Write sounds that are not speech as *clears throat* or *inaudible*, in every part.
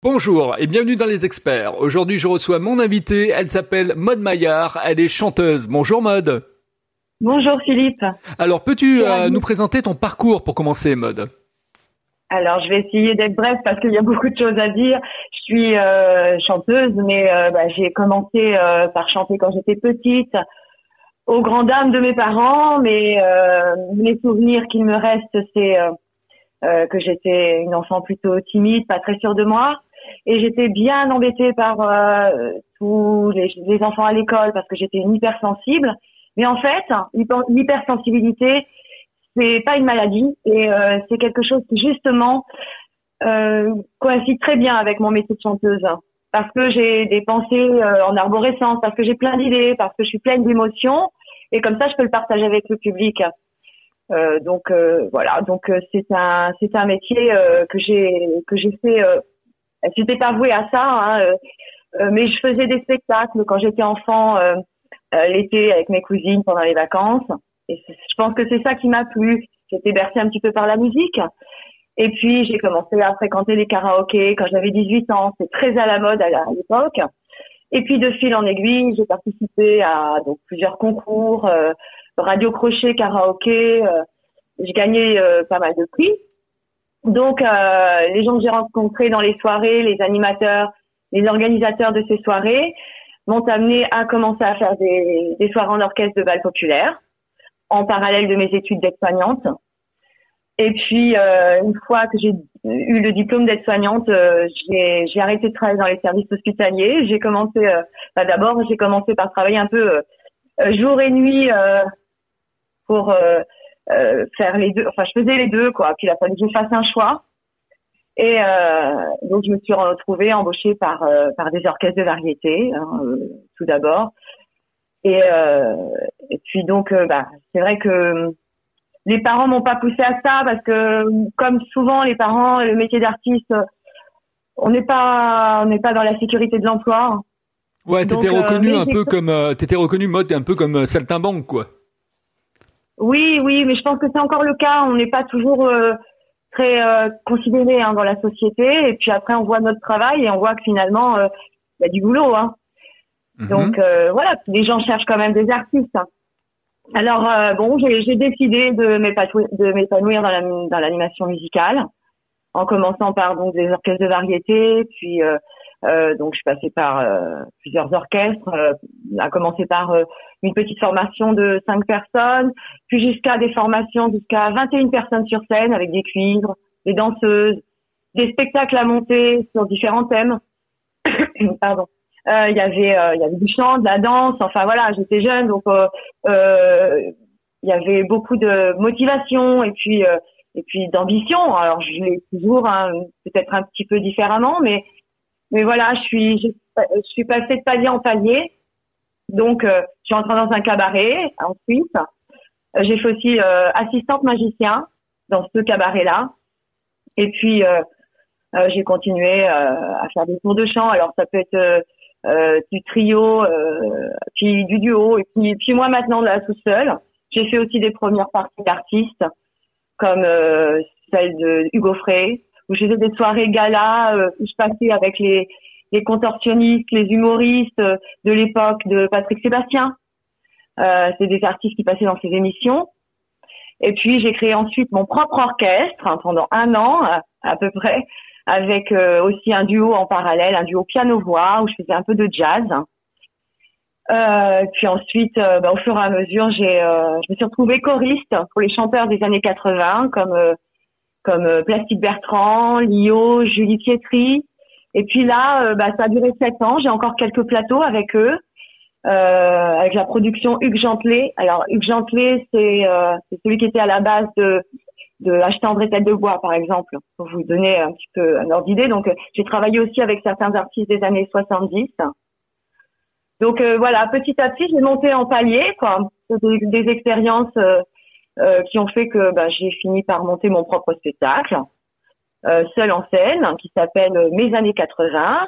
Bonjour et bienvenue dans les experts. Aujourd'hui, je reçois mon invitée. Elle s'appelle Maude Maillard. Elle est chanteuse. Bonjour Maude. Bonjour Philippe. Alors, peux-tu euh, nous présenter ton parcours pour commencer, Maude Alors, je vais essayer d'être bref parce qu'il y a beaucoup de choses à dire. Je suis euh, chanteuse, mais euh, bah, j'ai commencé par chanter quand j'étais petite, aux grandes dames de mes parents. Mais les souvenirs qu'il me restent, c'est que j'étais une enfant plutôt timide, pas très sûre de moi et j'étais bien embêtée par euh, tous les, les, enfants à l'école parce que j'étais une hypersensible. Mais en fait, l'hypersensibilité, c'est pas une maladie et euh, c'est quelque chose qui justement euh, coïncide très bien avec mon métier de chanteuse. Parce que j'ai des pensées euh, en arborescence, parce que j'ai plein d'idées, parce que je suis pleine d'émotions et comme ça je peux le partager avec le public. Euh, donc voilà, donc c'est un c'est un métier que j'ai que j'ai fait J'étais pas vouée à ça, hein, euh, euh, mais je faisais des spectacles quand j'étais enfant euh, l'été avec mes cousines pendant les vacances. Et je pense que c'est ça qui m'a plu. J'étais bercée un petit peu par la musique. Et puis j'ai commencé à fréquenter les karaokés quand j'avais 18 ans. C'est très à la mode à l'époque. Et puis de fil en aiguille, j'ai participé à donc plusieurs concours, euh, radio crochet, karaoké. Euh, j'ai gagné pas mal de prix. Donc, euh, les gens que j'ai rencontrés dans les soirées, les animateurs, les organisateurs de ces soirées, m'ont amené à commencer à faire des, soirées en orchestre de bal populaire, en parallèle de mes études d'aide-soignante. Et puis, euh, une fois que j'ai eu le diplôme d'aide-soignante, euh, j'ai arrêté de travailler dans les services hospitaliers. J'ai commencé, euh, bah, d'abord, j'ai commencé par travailler un peu euh, jour et nuit pour euh, faire les deux. Enfin, je faisais les deux, quoi. Puis il a fallu que je fasse un choix. Et euh, donc je me suis retrouvée embauchée par euh, par des orchestres de variété, hein, tout d'abord. Et, et puis donc, bah, c'est vrai que les parents m'ont pas poussé à ça parce que comme souvent les parents, le métier d'artiste, on n'est pas on n'est pas dans la sécurité de l'emploi. Ouais, t'étais reconnu un peu comme t'étais reconnu mode un peu comme saltimbanque quoi. Oui, oui, mais je pense que c'est encore le cas. On n'est pas toujours euh, très euh, considéré hein, dans la société. Et puis après, on voit notre travail et on voit que finalement, euh, il y a du boulot. Hein. Mhm. Donc euh, voilà, les gens cherchent quand même des artistes. Hein. Alors bon, j'ai décidé de m'épanouir dans l'animation musicale, en commençant par donc des orchestres de variété, puis euh, donc, je suis passée par euh, plusieurs orchestres, euh, à commencer par euh, une petite formation de cinq personnes, puis jusqu'à des formations jusqu'à 21 personnes sur scène avec des cuivres, des danseuses, des spectacles à monter sur différents thèmes. *coughs* Pardon. Il y avait il y avait du chant, de la danse. Enfin voilà, j'étais jeune, donc il y avait beaucoup de motivation et puis et puis d'ambition. Alors je l'ai toujours hein, peut-être un petit peu différemment, mais mais voilà, je suis, je, suis passée de palier en palier. Donc, euh, je suis entrée dans un cabaret en Suisse. Euh, j'ai fait aussi euh, assistante magicien dans ce cabaret-là. Et puis, j'ai continué à faire des tours de chant. Alors, ça peut être du trio, puis du duo, et puis, puis moi maintenant là tout seul. J'ai fait aussi des premières parties d'artistes, comme celle de Hugo Frey, où j'ai fait des soirées gala euh, où je passais avec les, les contorsionnistes, les humoristes euh, de l'époque de Patrick Sébastien. Euh, c'est des artistes qui passaient dans ces émissions. Et puis j'ai créé ensuite mon propre orchestre hein, pendant un an à, peu près, avec euh, aussi un duo en parallèle, un duo piano-voix où je faisais un peu de jazz. Euh, puis ensuite, bah, au fur et à mesure, j'ai, je me suis retrouvée choriste pour les chanteurs des années 80, comme comme euh, Plastique Bertrand, Lio, Julie Pietri. Et puis là, euh, bah, ça a duré sept ans. J'ai encore quelques plateaux avec eux, euh, avec la production Hugues Gentelet. Alors Hugues Gentelet, c'est celui qui était à la base de de acheter André Tête de Bois, par exemple, pour vous donner un petit peu un ordre d'idée. Donc, j'ai travaillé aussi avec certains artistes des années 70. Donc voilà, petit à petit, j'ai monté en palier, quoi, des, des expériences euh, qui ont fait que bah, j'ai fini par monter mon propre spectacle, euh, seul en scène, qui s'appelle Mes années 80,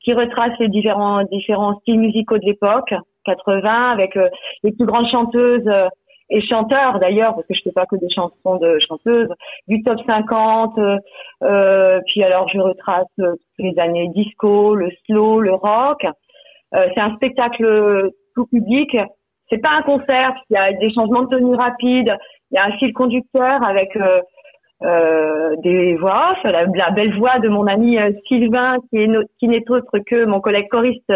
qui retrace les différents différents styles musicaux de l'époque 80 avec euh, les plus grandes chanteuses et chanteurs d'ailleurs, parce que je fais pas que des chansons de chanteuses, du top 50. Euh, puis alors je retrace les années disco, le slow, le rock. Euh, c'est un spectacle tout public. C'est pas un concert. Il y a des changements de tenue rapides. Il y a un fil conducteur avec euh, euh des voix off, la, belle voix de mon ami euh, Sylvain, qui est qui n'est autre que mon collègue choriste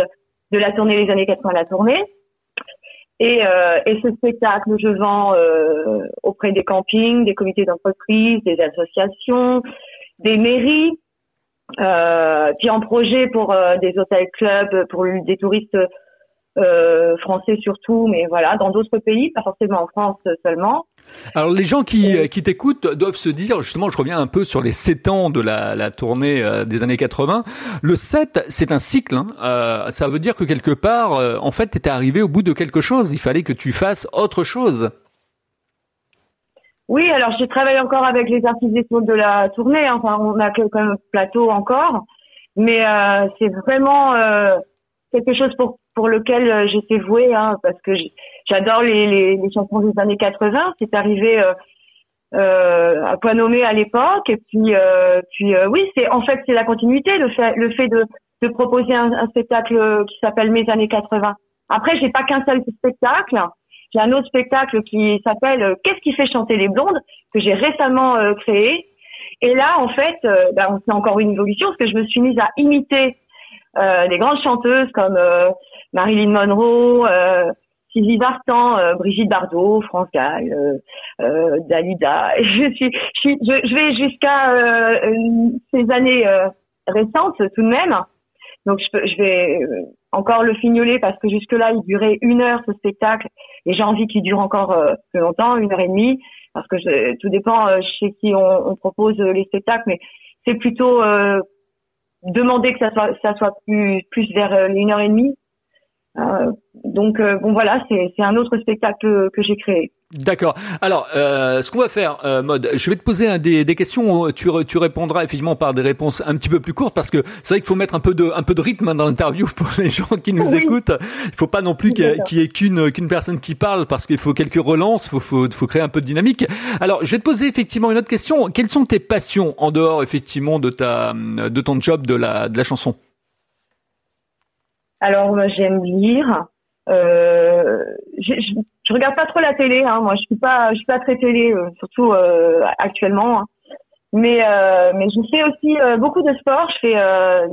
de la tournée les années 80 la tournée. Et, euh, et ce spectacle, je vends euh, auprès des campings, des comités d'entreprise, des associations, des mairies, euh, puis en projet pour des hôtels clubs, pour des touristes euh, français surtout, mais voilà, dans d'autres pays, pas forcément en France seulement. Alors les gens qui, qui t'écoutent doivent se dire, justement, je reviens un peu sur les 7 ans de la, la tournée euh, des années 80. Le 7, c'est un cycle. Hein. Euh, ça veut dire que quelque part, euh, en fait, tu étais arrivé au bout de quelque chose. Il fallait que tu fasses autre chose. Oui, alors j'ai travaillé encore avec les artistes de la tournée. Enfin, on a quand même plateau encore. Mais euh, c'est vraiment quelque chose pour, pour lequel j'étais vouée, hein, parce que j'adore les, les, les, chansons des années 80. C'est arrivé euh, euh, à point nommé à l'époque. Et puis, euh, puis euh, oui, c'est en fait c'est la continuité, le fait, le fait de, de proposer un, un spectacle qui s'appelle Mes années 80. Après, j'ai pas qu'un seul spectacle. J'ai un autre spectacle qui s'appelle euh, Qu'est-ce qui fait chanter les blondes que j'ai récemment euh, créé. Et là, en fait, ben, c'est encore une évolution parce que je me suis mise à imiter des grandes chanteuses comme Marilyn Monroe, Sylvie Vartan, euh, Brigitte Bardot, France Gall, euh, euh, Dalida. *laughs* Je suis, je, je, vais jusqu'à ces années récentes tout de même. Donc je, je vais encore le fignoler parce que jusque là il durait une heure ce spectacle et j'ai envie qu'il dure encore plus longtemps, une heure et demie, parce que je, tout dépend chez qui on, on, propose les spectacles, mais c'est plutôt demander que ça soit ça soit plus plus vers une heure et demie euh, donc euh, bon voilà, c'est un autre spectacle que j'ai créé. D'accord. Alors, euh, ce qu'on va faire, euh, Mode, je vais te poser un des, des questions. Tu, tu répondras effectivement par des réponses un petit peu plus courtes parce que c'est vrai qu'il faut mettre un peu de, un peu de rythme dans l'interview pour les gens qui nous écoutent. Il faut pas non plus qu'il y ait qu'une qu'une personne qui parle parce qu'il faut quelques relances. Il faut, faut, faut créer un peu de dynamique. Alors, je vais te poser effectivement une autre question. Quelles sont tes passions en dehors effectivement de ta de ton job de la de la chanson? Alors j'aime lire. Euh, je, je, regarde pas trop la télé. Hein. Moi, je suis pas, je suis pas très télé, euh, surtout euh, actuellement. Hein. Mais euh, mais je fais aussi euh, beaucoup de sport. Je fais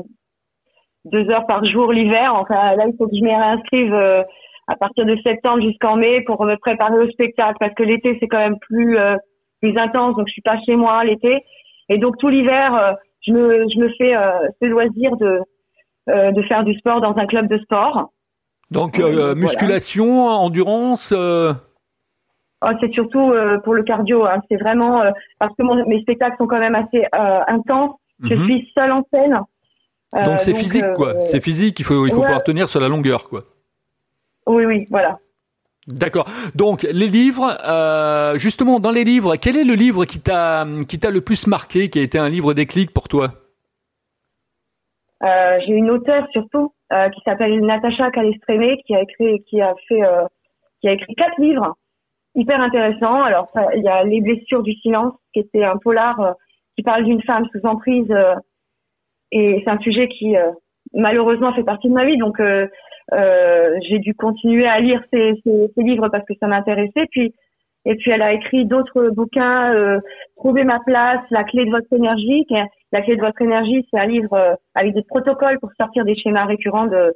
deux heures par jour l'hiver. Enfin là, il faut que je me réinscrive à partir de septembre jusqu'en mai pour me préparer au spectacle parce que l'été c'est quand même plus plus intense. Donc je suis pas chez moi l'été. Et donc tout l'hiver, je me je me fais ce loisir de euh, de faire du sport dans un club de sport. Donc euh, musculation, endurance. Euh... Oh, c'est surtout euh, pour le cardio. Hein. C'est vraiment parce que mon, mes spectacles sont quand même assez intenses. Je mhm. suis seule en scène. donc c'est physique quoi. C'est physique. Il faut il faut pouvoir tenir sur la longueur quoi. Oui oui voilà. D'accord. Donc les livres, euh, justement dans les livres, quel est le livre qui t'a qui t'a le plus marqué, qui a été un livre déclic pour toi? Euh, j'ai une auteure surtout euh, qui s'appelle Natacha Calestrémé qui a écrit qui a fait euh, qui a écrit quatre livres hyper intéressants. Alors il y a Les blessures du silence qui était un polar qui parle d'une femme sous emprise et c'est un sujet qui malheureusement fait partie de ma vie donc j'ai dû continuer à lire ces, ces, ces livres parce que ça m'intéressait puis et puis elle a écrit d'autres bouquins, euh, Trouver ma place, La clé de votre énergie. La clé de votre énergie, c'est un livre euh, avec des protocoles pour sortir des schémas récurrents de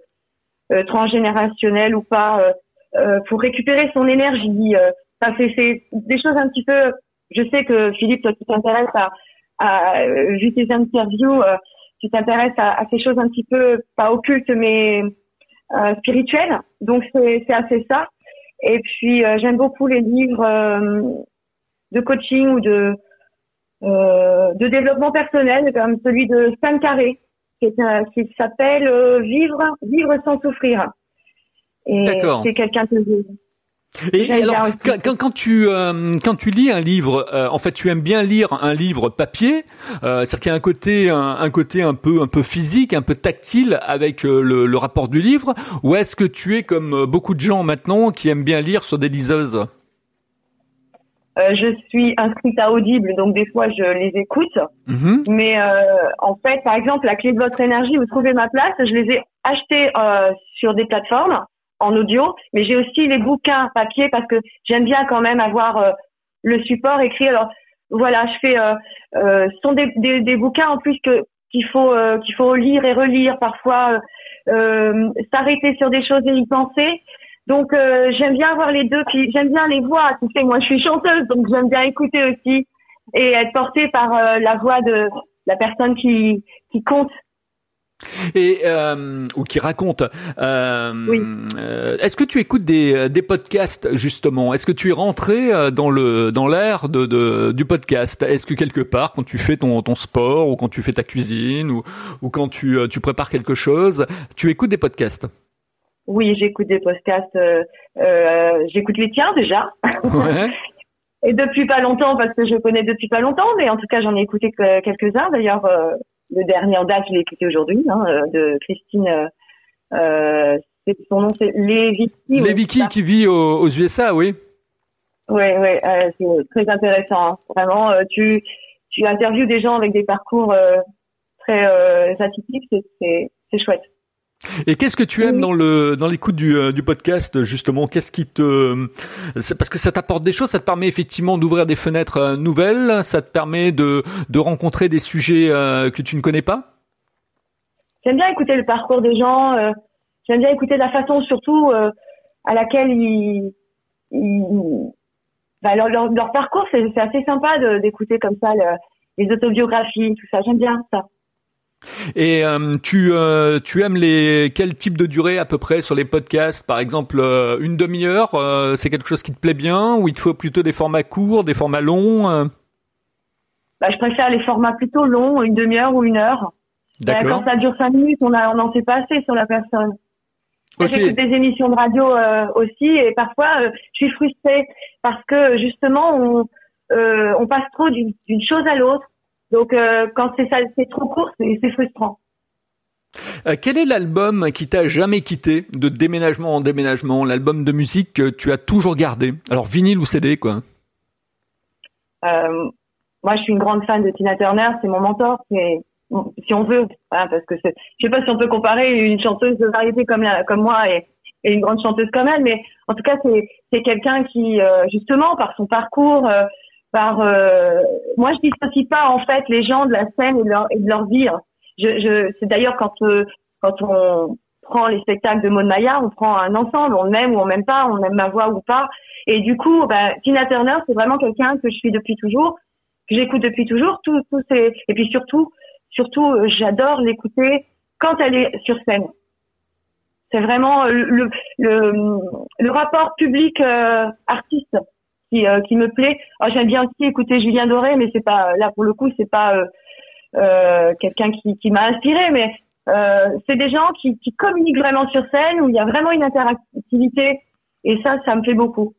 euh, transgénérationnels ou pas, euh, pour récupérer son énergie. ça fait c'est des choses un petit peu. Je sais que Philippe, toi qui t'intéresses à, à vu tes interviews, tu t'intéresses à, à, ces choses un petit peu pas occultes mais spirituelles. Donc c'est assez ça. Et puis euh, j'aime beaucoup les livres euh, de coaching ou de euh, de développement personnel, comme celui de Stan Carré, qui, qui s'appelle Vivre vivre sans souffrir. Et c'est quelqu'un que et alors, quand, quand, tu euh, quand tu lis un livre, euh, en fait, tu aimes bien lire un livre papier, euh, c'est-à-dire qu'il y a un côté un, un, côté un peu un peu physique, un peu tactile avec euh, le, le, rapport du livre, ou est-ce que tu es comme beaucoup de gens maintenant qui aiment bien lire sur des liseuses? Euh, je suis inscrite à Audible, donc des fois je les écoute. Mhm. Mais euh, en fait, par exemple, la clé de votre énergie, vous trouvez ma place, je les ai achetés euh, sur des plateformes en audio, mais j'ai aussi les bouquins papier parce que j'aime bien quand même avoir euh, le support écrit. Alors voilà, je fais, ce sont des, des, des, bouquins en plus que qu'il faut qu'il faut lire et relire parfois, s'arrêter sur des choses et y penser. Donc euh, j'aime bien avoir les deux, puis j'aime bien les voix. Tu sais, moi je suis chanteuse, donc j'aime bien écouter aussi et être portée par euh, la voix de la personne qui qui compte. Et euh, ou qui raconte. oui. Est-ce que tu écoutes des, des podcasts justement? Est-ce que tu es rentré dans le dans l'ère de, de, du podcast? Est-ce que quelque part, quand tu fais ton ton sport ou quand tu fais ta cuisine ou ou quand tu tu prépares quelque chose, tu écoutes des podcasts? Oui, j'écoute des podcasts. Euh, euh, j'écoute les tiens déjà. Ouais. *laughs* Et depuis pas longtemps, parce que je connais depuis pas longtemps, mais en tout cas, j'en ai écouté quelques-uns. D'ailleurs, euh, le dernier en date, je l'ai écouté aujourd'hui, hein, euh, de Christine. Euh, son nom, c'est Léviki. Léviki qui vit aux, aux, USA, oui. Oui, oui, c'est très intéressant. Hein. Vraiment, tu tu interviews des gens avec des parcours très atypiques, c'est chouette. Et qu'est-ce que tu aimes dans le dans l'écoute du, euh, du podcast justement? Qu'est-ce qui te parce que ça t'apporte des choses, ça te permet effectivement d'ouvrir des fenêtres euh, nouvelles, ça te permet de de rencontrer des sujets euh, que tu ne connais pas? J'aime bien écouter le parcours des gens. J'aime bien écouter la façon surtout à laquelle ils, bah, leur, leur, parcours. C'est assez sympa d'écouter comme ça les autobiographies, tout ça. J'aime bien ça. Et euh, tu, euh, tu aimes les quel type de durée à peu près sur les podcasts? Par exemple, euh, une demi-heure, c'est quelque chose qui te plaît bien? Ou il te faut plutôt des formats courts, des formats longs bah, Je préfère les formats plutôt longs, une demi-heure ou une heure. D'accord. quand ça dure cinq minutes, on n'en on sait pas assez sur la personne. J'écoute des émissions de radio aussi et parfois je suis frustrée parce que justement on, on passe trop d'une chose à l'autre donc euh, quand c'est ça, c'est trop court, c'est frustrant. Euh, quel est l'album qui t'a jamais quitté de déménagement en déménagement, l'album de musique que tu as toujours gardé? Alors vinyle ou CD quoi euh, Moi, je suis une grande fan de Tina Turner, c'est mon mentor, c'est si on veut, hein, parce que je sais pas si on peut comparer une chanteuse de variété comme la, comme moi et, et, une grande chanteuse comme elle, mais en tout cas c'est quelqu'un qui euh, justement par son parcours par euh, moi je dissocie pas en fait les gens de la scène et de leur, et de leur vie. Hein. Je, je c'est d'ailleurs quand euh, quand on prend les spectacles de Maud Maillard, on prend un ensemble, on aime ou on m'aime pas, on aime ma voix ou pas. Et du coup, ben, Tina Turner, c'est vraiment quelqu'un que je suis depuis toujours, que j'écoute depuis toujours. Tout, tout c'est et puis surtout, surtout, euh, j'adore l'écouter quand elle est sur scène. C'est vraiment le, le, le, rapport public artiste qui, euh, qui me plaît. Oh, J'aime bien aussi écouter Julien Doré, mais c'est pas là pour le coup, c'est pas euh, euh quelqu'un qui, qui m'a inspiré, mais c'est des gens qui, qui communiquent vraiment sur scène où il y a vraiment une interactivité et ça, ça me plaît beaucoup.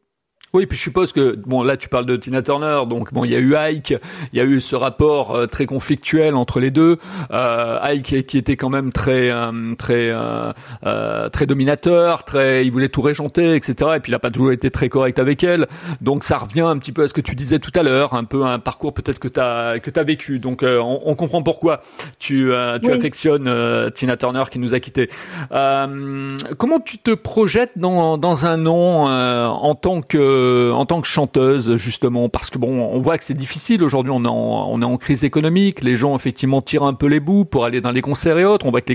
Oui, puis je suppose que bon là tu parles de Tina Turner, donc bon il y a eu Ike, il y a eu ce rapport euh, très conflictuel entre les deux. Euh, Ike qui était quand même très euh, très euh, très dominateur, très il voulait tout régenter, etc. Et puis il a pas toujours été très correct avec elle. Donc ça revient un petit peu à ce que tu disais tout à l'heure, un peu un parcours peut-être que t'as que t'as vécu. Donc on, on, comprend pourquoi tu tu affectionnes Tina Turner qui nous a quittés. comment tu te projettes dans dans un nom en tant que euh, en tant que chanteuse justement parce que bon on voit que c'est difficile. Aujourd'hui on est en, crise économique. Les gens effectivement tirent un peu les bouts pour aller dans les concerts et autres. On voit que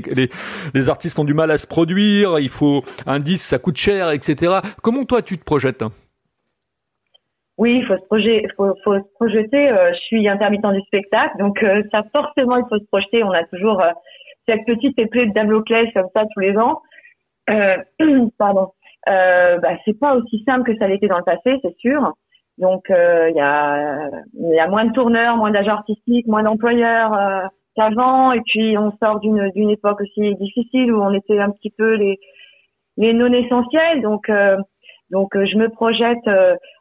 les, artistes ont du mal à se produire. Il faut un disque ça coûte cher etc comment toi tu te projettes? Oui, il faut se projeter. Euh, je suis intermittent du spectacle, donc euh, ça forcément il faut se projeter. On a toujours cette petite épée de Damoclès comme ça tous les ans. *clears throat* pardon euh, bah, c'est pas aussi simple que ça l'était dans le passé, c'est sûr. Donc euh, il y, a, y a moins de tourneurs, moins d'agents artistiques, moins d'employeurs euh, qu'avant. Et puis on sort d'une d'une époque aussi difficile où on était un petit peu les les non essentiels. Donc euh, donc je me projette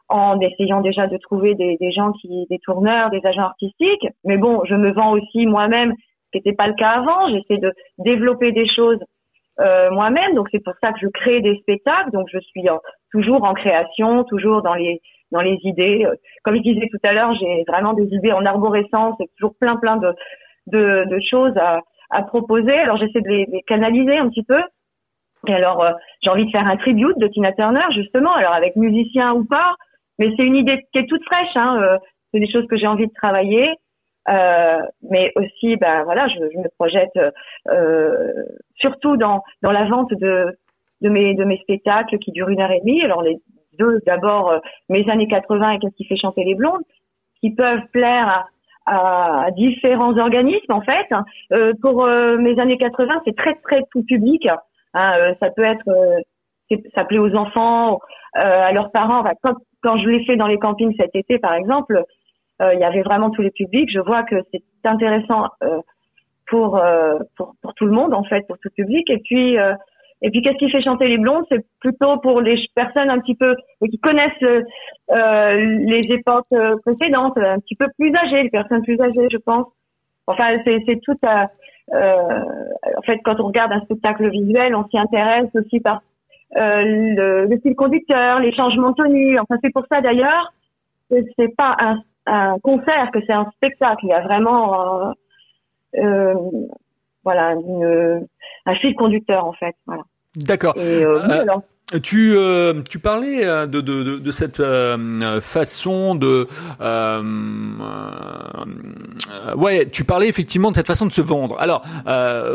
en essayant déjà de trouver des, des gens qui des tourneurs, des agents artistiques. Mais bon, je me vends aussi moi-même, ce qui n'était pas le cas avant. J'essaie de développer des choses euh, moi-même. Donc c'est pour ça que je crée des spectacles. Donc je suis toujours en création, toujours dans les dans les idées. Comme je disais tout à l'heure, j'ai vraiment des idées en arborescence et toujours plein plein de de, de choses à, à proposer. Alors j'essaie de les, canaliser un petit peu. Et alors euh, j'ai envie de faire un tribute de Tina Turner justement, alors avec musicien ou pas, mais c'est une idée qui est toute fraîche. Hein, euh, c'est des choses que j'ai envie de travailler. Euh, mais aussi, ben voilà, je, je me projette euh, surtout dans dans la vente de de mes de mes spectacles qui durent une heure et demie. Alors les deux, d'abord euh, mes années 80 et qu'est-ce qui fait chanter les blondes, qui peuvent plaire à, à différents organismes en fait. Euh, pour euh, mes années 80, c'est très très tout public. Hein, ça peut être, ça plaît aux enfants, à leurs parents. quand, quand je l'ai fait dans les campings cet été, par exemple, il y avait vraiment tous les publics. Je vois que c'est intéressant pour, pour pour tout le monde en fait, pour tout public. Et puis et puis, qu'est-ce qui fait chanter les blondes? C'est plutôt pour les personnes un petit peu qui connaissent euh, les époques euh, précédentes, un petit peu plus âgées, les personnes plus âgées, je pense. Enfin, c'est tout à... Euh, en fait, quand on regarde un spectacle visuel, on s'y intéresse aussi par euh, le, le, style conducteur, les changements de tenue. Enfin, c'est pour ça d'ailleurs que c'est pas un, un, concert, que c'est un spectacle. Il y a vraiment euh, voilà une, un fil conducteur en fait. Voilà. D'accord. Euh, euh, tu, euh, tu parlais euh, de, de, de, cette euh, façon de euh, ouais tu parlais effectivement de cette façon de se vendre. Alors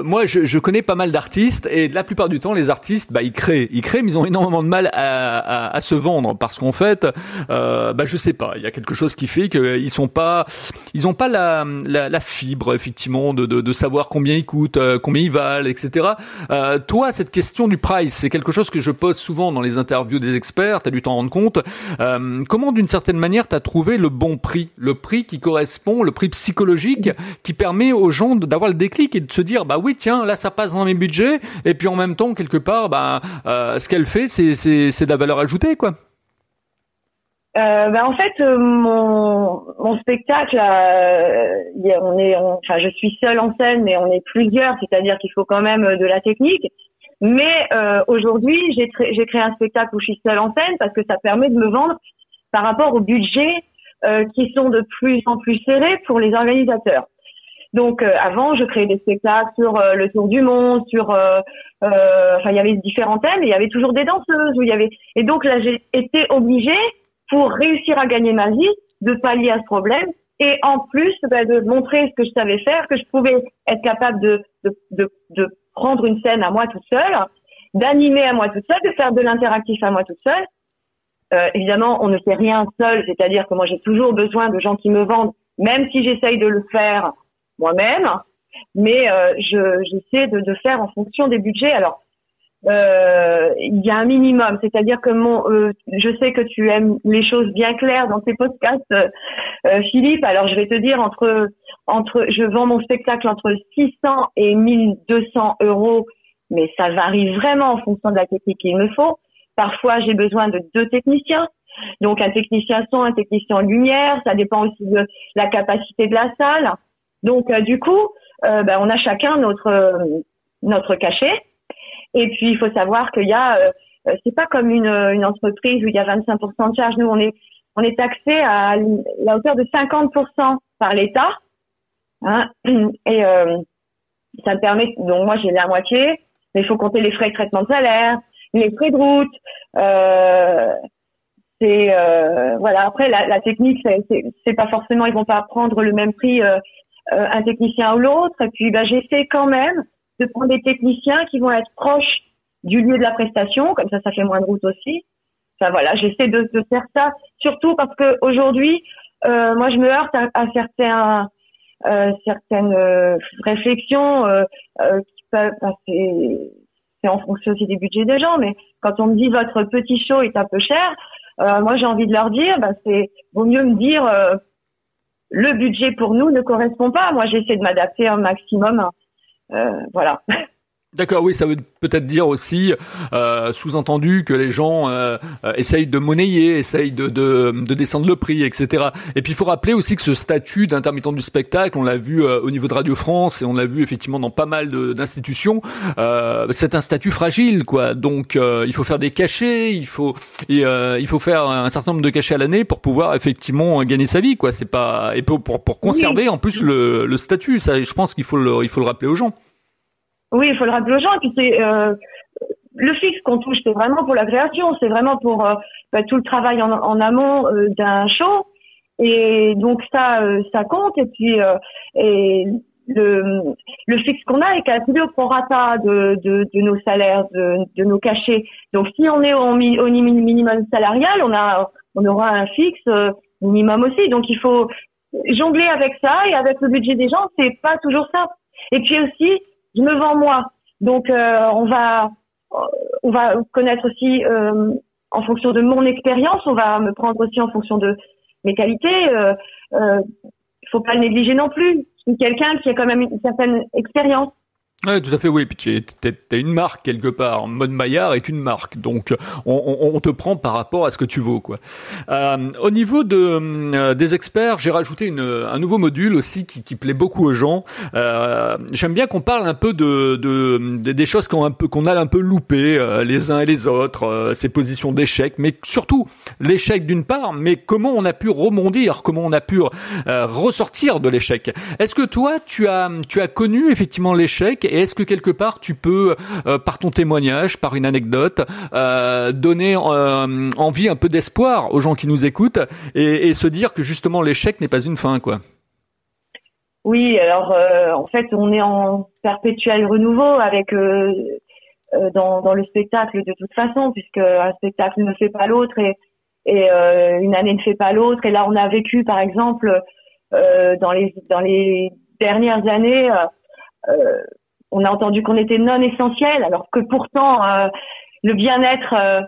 moi je, je, connais pas mal d'artistes et la plupart du temps les artistes bah ils créent. Ils créent mais ils ont énormément de mal à, à, à se vendre parce qu'en fait bah je sais pas il y a quelque chose qui fait qu'ils sont pas ils ont pas la, la, la fibre effectivement de, de, de, savoir combien ils coûtent combien ils valent etc toi cette question du price c'est quelque chose que je pose souvent dans les interviews des experts, tu as dû t'en rendre compte. Euh, comment d'une certaine manière tu as trouvé le bon prix, le prix qui correspond, le prix psychologique qui permet aux gens d'avoir le déclic et de se dire bah oui tiens là ça passe dans mes budgets et puis en même temps quelque part bah euh, ce qu'elle fait c'est de la valeur ajoutée quoi. Euh, bah en fait, euh, mon, mon spectacle, on est, enfin, je suis seule en scène, mais on est plusieurs, c'est-à-dire qu'il faut quand même de la technique. Mais euh, aujourd'hui, j'ai, créé un spectacle où je suis seule en scène parce que ça permet de me vendre par rapport aux budgets euh, qui sont de plus en plus serrés pour les organisateurs. Donc euh, avant, je créais des spectacles sur euh, le tour du monde, sur, euh, enfin il y avait différents thèmes, et il y avait toujours des danseuses où il y avait. Et donc là, j'ai été obligée pour réussir à gagner ma vie de pallier à ce problème et en plus bah, de montrer ce que je savais faire, que je pouvais être capable de, de, de, de prendre une scène à moi toute seule, d'animer à moi toute seule, de faire de l'interactif à moi toute seule. Euh, évidemment, on ne fait rien seul, c'est-à-dire que moi j'ai toujours besoin de gens qui me vendent, même si j'essaye de le faire moi-même, mais euh, j'essaie de, de, faire en fonction des budgets. Alors, il y a un minimum, c'est-à-dire que mon, euh, je sais que tu aimes les choses bien claires dans tes podcasts, euh, euh, Philippe. Alors je vais te dire entre entre, je vends mon spectacle entre 600 et 1200 euros, mais ça varie vraiment en fonction de la technique qu'il me faut. Parfois j'ai besoin de deux techniciens, donc un technicien son, un technicien lumière. Ça dépend aussi de la capacité de la salle. Donc du coup, ben, on a chacun notre notre cachet. Et puis, il faut savoir qu'il y a, euh, euh, c'est pas comme une, une entreprise où il y a 25% de charge. Nous, on est, on est taxé à la hauteur de 50% par l'État. Hein, *clears throat* et euh, ça me permet, donc moi j'ai la moitié, mais il faut compter les frais de traitement de salaire, les frais de route. Euh, c'est euh, voilà. Après la, la technique, c'est pas forcément, ils vont pas prendre le même prix euh, un technicien ou l'autre. Et puis bah, j'essaie quand même de prendre des techniciens qui vont être proches du lieu de la prestation, comme ça, ça fait moins de route aussi. Enfin voilà, j'essaie de, de, faire ça, surtout parce que aujourd'hui, euh, moi, je me heurte à, certains, euh, certaines euh, réflexions euh, euh, qui peuvent, passer. c'est en fonction aussi des budgets des gens, mais quand on me dit votre petit show est un peu cher, moi j'ai envie de leur dire, bah, c'est vaut mieux me dire le budget pour nous ne correspond pas. Moi, j'essaie de m'adapter un maximum euh, voilà. D'accord, oui, ça veut peut-être dire aussi, euh, sous-entendu, que les gens euh, euh, essayent de monnayer, essayent de, de, de, descendre le prix, etc. Et puis il faut rappeler aussi que ce statut d'intermittent du spectacle, on l'a vu au niveau de Radio France et on l'a vu effectivement dans pas mal d'institutions, c'est un statut fragile, quoi. Donc il faut faire des cachets, il faut il faut faire un certain nombre de cachets à l'année pour pouvoir effectivement gagner sa vie, quoi. C'est pas et pour pour, pour conserver en plus le, le statut. Ça, je pense qu'il faut le il faut le rappeler aux gens. Oui, il faut le rappeler aux gens. Et puis c'est euh, le fixe qu'on touche, c'est vraiment pour la création, c'est vraiment pour euh, bah, tout le travail en, en amont euh, d'un show. Et donc ça, ça compte. Et puis et le, le fixe qu'on a est calculé au prorata de, de, de nos salaires, de, de, nos cachets. Donc si on est au, au minimum salarial, on a on aura un fixe minimum aussi. Donc il faut jongler avec ça et avec le budget des gens, c'est pas toujours ça. Et puis aussi, je me vends moi. Donc euh, on va on va connaître aussi euh, en fonction de mon expérience, on va me prendre aussi en fonction de mes qualités. Euh, euh, faut pas le négliger non plus. Je suis quelqu'un qui a quand même une certaine expérience. Ouais, tout à fait, oui. Puis tu es, une marque quelque part. Mode Maillard est une marque, donc on, on, te prend par rapport à ce que tu vaux, quoi. Euh, au niveau de euh, des experts, j'ai rajouté une, un nouveau module aussi qui, qui plaît beaucoup aux gens. Euh, J'aime bien qu'on parle un peu de, de, des choses qu'on qu'on a un peu loupé euh, les uns et les autres, euh, ces positions d'échec, mais surtout l'échec d'une part, mais comment on a pu rebondir, comment on a pu ressortir de l'échec. Est-ce que toi, tu as tu as connu effectivement l'échec et est-ce que quelque part tu peux, euh, par ton témoignage, par une anecdote, euh, donner euh, envie un peu d'espoir aux gens qui nous écoutent et, se dire que justement l'échec n'est pas une fin, quoi? Oui, alors en fait, on est en perpétuel renouveau avec dans, le spectacle de toute façon, puisque un spectacle ne fait pas l'autre et, une année ne fait pas l'autre. Et là, on a vécu, par exemple, dans les dernières années, on a entendu qu'on était non essentiel, alors que pourtant euh, le bien-être euh,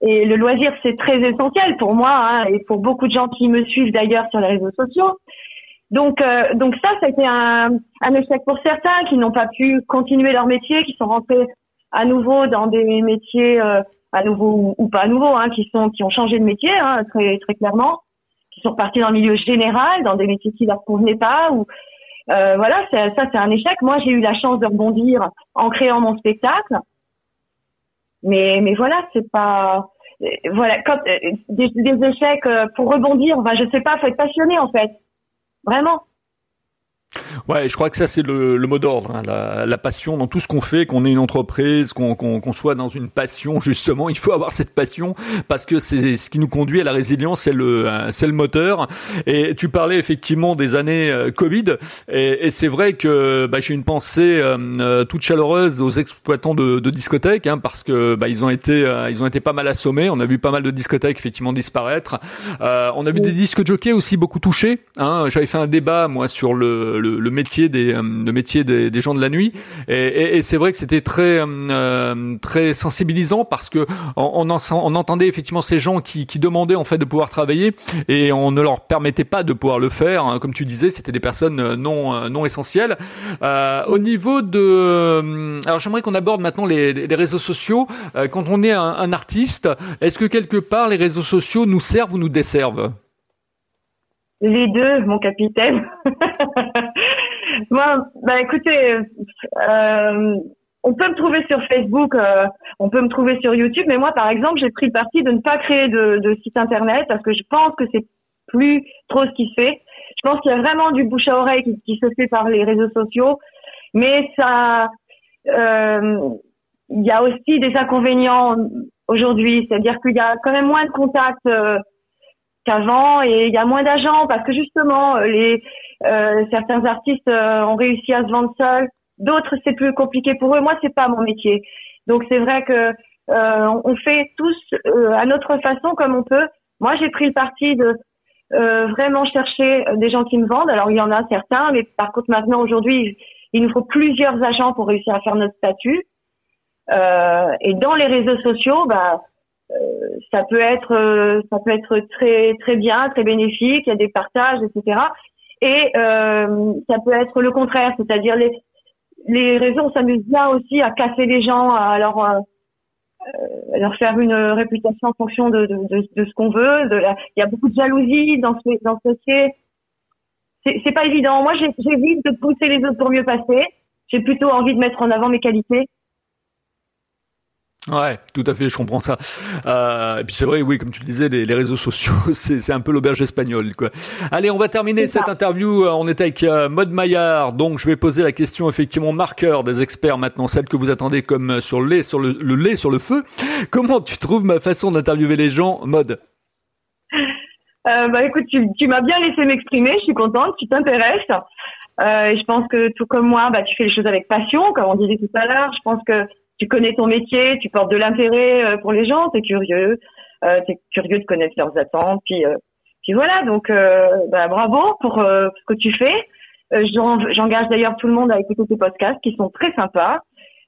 et le loisir c'est très essentiel pour moi hein, et pour beaucoup de gens qui me suivent d'ailleurs sur les réseaux sociaux. Donc euh, donc ça, ça a été un, un échec pour certains qui n'ont pas pu continuer leur métier, qui sont rentrés à nouveau dans des métiers à nouveau ou, pas à nouveau, hein, qui sont qui ont changé de métier hein, très très clairement, qui sont partis dans le milieu général, dans des métiers qui leur convenaient pas ou euh, voilà, ça, c'est un échec. Moi, j'ai eu la chance de rebondir en créant mon spectacle. Mais, mais voilà, c'est pas, euh, voilà, quand, euh, des, des, échecs pour rebondir. Enfin, je sais pas, faut être passionné en fait, vraiment. Ouais, je crois que ça c'est le, le, mot d'ordre, hein, la, la, passion dans tout ce qu'on fait, qu'on ait une entreprise, qu'on qu'on soit dans une passion justement, il faut avoir cette passion parce que c'est ce qui nous conduit à la résilience, c'est le c'est le moteur. Et tu parlais effectivement des années euh, Covid, et, et c'est vrai que bah, j'ai une pensée euh, euh, toute chaleureuse aux exploitants de, de discothèques, hein, parce que bah, ils ont été ils ont été pas mal assommés. On a vu pas mal de discothèques effectivement disparaître. on a vu des disques jockeys aussi beaucoup touchés. Hein. J'avais fait un débat moi sur le le, des euh, le métier des, gens de la nuit et, c'est vrai que c'était très euh, très sensibilisant parce que on, entendait effectivement ces gens qui, demandaient en fait de pouvoir travailler et on ne leur permettait pas de pouvoir le faire hein. comme tu disais c'était des personnes non essentielles euh, au niveau de alors j'aimerais qu'on aborde maintenant les, réseaux sociaux quand on est un artiste est-ce que quelque part les réseaux sociaux nous servent ou nous desservent? Les deux, mon capitaine. *laughs* Moi, bah écoutez, euh, on peut me trouver sur Facebook, euh, on peut me trouver sur YouTube, mais moi, par exemple, j'ai pris le parti de ne pas créer de, de, site internet parce que je pense que c'est plus trop ce qui se fait. Je pense qu'il y a vraiment du bouche à oreille qui, se fait par les réseaux sociaux, mais ça, euh, il y a aussi des inconvénients aujourd'hui, c'est-à-dire qu'il y a quand même moins de contacts euh, qu'avant et il y a moins d'agents parce que justement euh, les certains artistes euh, ont réussi à se vendre seuls, d'autres c'est plus compliqué pour eux. Moi c'est pas mon métier, donc c'est vrai que on fait tous à notre façon comme on peut. Moi j'ai pris le parti de vraiment chercher des gens qui me vendent. Alors il y en a certains, mais par contre maintenant aujourd'hui il nous faut plusieurs agents pour réussir à faire notre statut. et dans les réseaux sociaux, bah euh, ça peut être euh, ça peut être très très bien, très bénéfique. Il y a des partages, etc. Et euh, ça peut être le contraire, c'est-à-dire les les réseaux, on s'amuse bien aussi à casser les gens, à leur, euh, leur faire une réputation en fonction de, de, de, ce qu'on veut. Il y a beaucoup de jalousie dans ce, dans ce métier. C'est pas évident. Moi, j'évite de pousser les autres pour mieux passer. J'ai plutôt envie de mettre en avant mes qualités Ouais, tout à fait, je comprends ça. Euh, et puis c'est vrai, oui, comme tu le disais, les, les réseaux sociaux, *laughs* c'est un peu l'auberge espagnole, quoi. Allez, on va terminer cette interview. On est avec euh, Maud Maillard, donc je vais poser la question effectivement marqueur des experts maintenant, celle que vous attendez comme sur le lait, sur le, lait sur le feu. Comment tu trouves ma façon d'interviewer les gens, Maud? Euh, Bah écoute, tu, tu m'as bien laissé m'exprimer, je suis contente, tu t'intéresses. Euh, je pense que tout comme moi, bah tu fais les choses avec passion, comme on disait tout à l'heure. Je pense que tu connais ton métier, tu portes de l'intérêt euh, pour les gens, t'es curieux, euh, t'es curieux de connaître leurs attentes, puis euh, puis voilà. Donc euh, bah, bravo pour ce que tu fais. J'engage d'ailleurs tout le monde à écouter tes podcasts qui sont très sympas.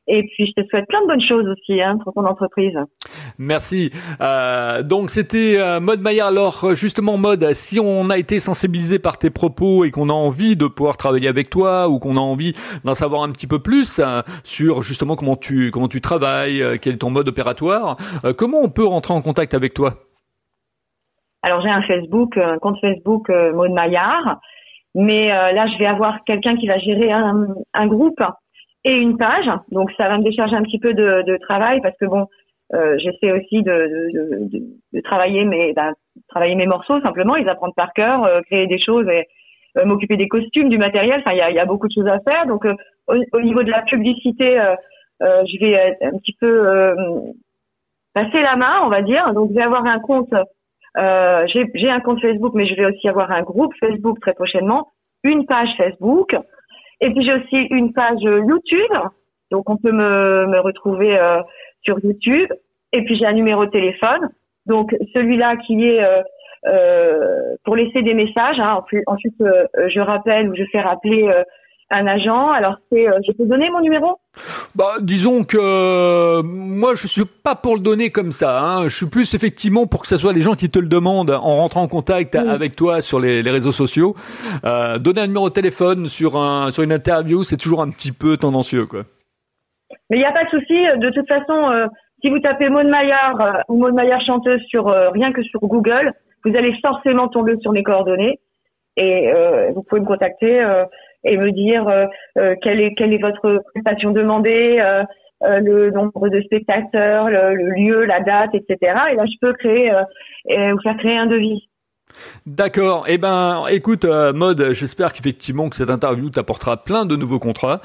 Et puis, je te souhaite plein de bonnes choses aussi hein, pour ton entreprise. Merci. Euh, donc, c'était euh, Mode Maillard. Alors, justement, Mode, si on a été sensibilisé par tes propos et qu'on a envie de pouvoir travailler avec toi ou qu'on a envie d'en savoir un petit peu plus euh, sur justement comment tu comment tu travailles, euh, quel est ton mode opératoire, euh, comment on peut rentrer en contact avec toi? Alors, j'ai un Facebook, un compte Facebook Mode Maillard, mais là, je vais avoir quelqu'un qui va gérer un, un groupe et une page. Donc ça va me décharger un petit peu de, de travail parce que bon, euh, j'essaie aussi de, de, de, travailler mes ben, travailler mes morceaux simplement, les apprendre par cœur, euh, créer des choses et euh, m'occuper des costumes, du matériel. Enfin, il y a, y a, beaucoup de choses à faire. Donc euh, au, niveau de la publicité, je vais un petit peu passer la main, on va dire. Donc je vais avoir un compte. j'ai un compte Facebook, mais je vais aussi avoir un groupe Facebook très prochainement, une page Facebook. Et puis j'ai aussi une page YouTube, donc on peut me, me retrouver euh, sur YouTube. Et puis j'ai un numéro de téléphone, donc celui-là qui est euh, euh, pour laisser des messages. Hein. Ensuite, je rappelle ou je fais rappeler un agent. Alors c'est, je peux donner mon numéro? Bah, disons que euh, moi je suis pas pour le donner comme ça. Hein. Je suis plus effectivement pour que ce soit les gens qui te le demandent en rentrant en contact avec toi sur les, les réseaux sociaux. Euh, donner un numéro de téléphone sur un sur une interview, c'est toujours un petit peu tendancieux, quoi. Mais il n'y a pas de souci. De toute façon, euh, si vous tapez Maud Maillard euh, ou Maud Maillard chanteuse sur rien que sur Google, vous allez forcément tomber sur mes coordonnées et vous pouvez me contacter et me dire euh, euh, quelle est quelle est votre prestation demandée, euh, le nombre de spectateurs, le, le, lieu, la date, etc. Et là, je peux créer vous faire créer un devis. D'accord. Eh ben, écoute, euh, Mode, j'espère qu'effectivement que cette interview t'apportera plein de nouveaux contrats.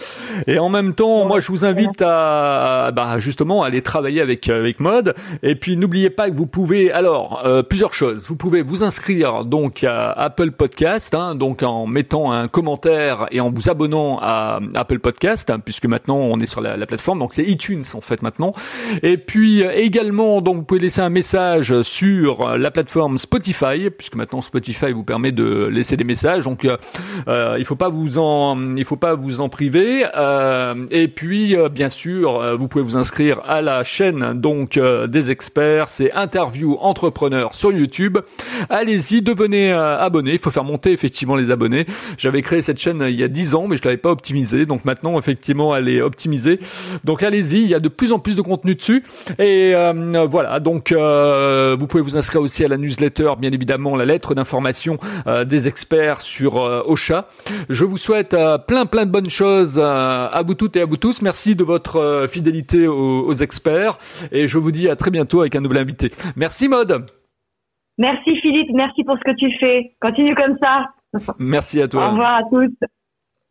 Et en même temps, moi, je vous invite à, bah, justement, aller travailler avec avec Mode. Et puis, n'oubliez pas que vous pouvez, alors, euh, plusieurs choses. Vous pouvez vous inscrire donc à Apple Podcast, hein, donc en mettant un commentaire et en vous abonnant à Apple Podcast, hein, puisque maintenant on est sur la, la plateforme. Donc, c'est iTunes en fait maintenant. Et puis également, donc, vous pouvez laisser un message sur la plateforme Spotify, puisque maintenant Spotify vous permet de laisser des messages. Donc euh, euh, il faut pas vous en il faut pas vous en priver. Euh, et puis euh, bien sûr, vous pouvez vous inscrire à la chaîne donc des experts, c'est interview entrepreneur sur YouTube. Allez-y, devenez abonné. Il faut faire monter effectivement les abonnés. J'avais créé cette chaîne il y a 10 ans, mais je l'avais pas optimisée. Donc maintenant effectivement, elle est optimisée. Donc allez-y, il y a de plus en plus de contenu dessus. Et voilà, donc vous pouvez vous inscrire aussi à la newsletter, bien évidemment, lettre d'information euh, des experts sur euh, Ocha. Je vous souhaite euh, plein plein de bonnes choses à vous toutes et à vous tous. Merci de votre fidélité aux, experts et je vous dis à très bientôt avec un nouvel invité. Merci Maude. Merci Philippe, merci pour ce que tu fais. Continue comme ça. Merci à toi. Au revoir à tous.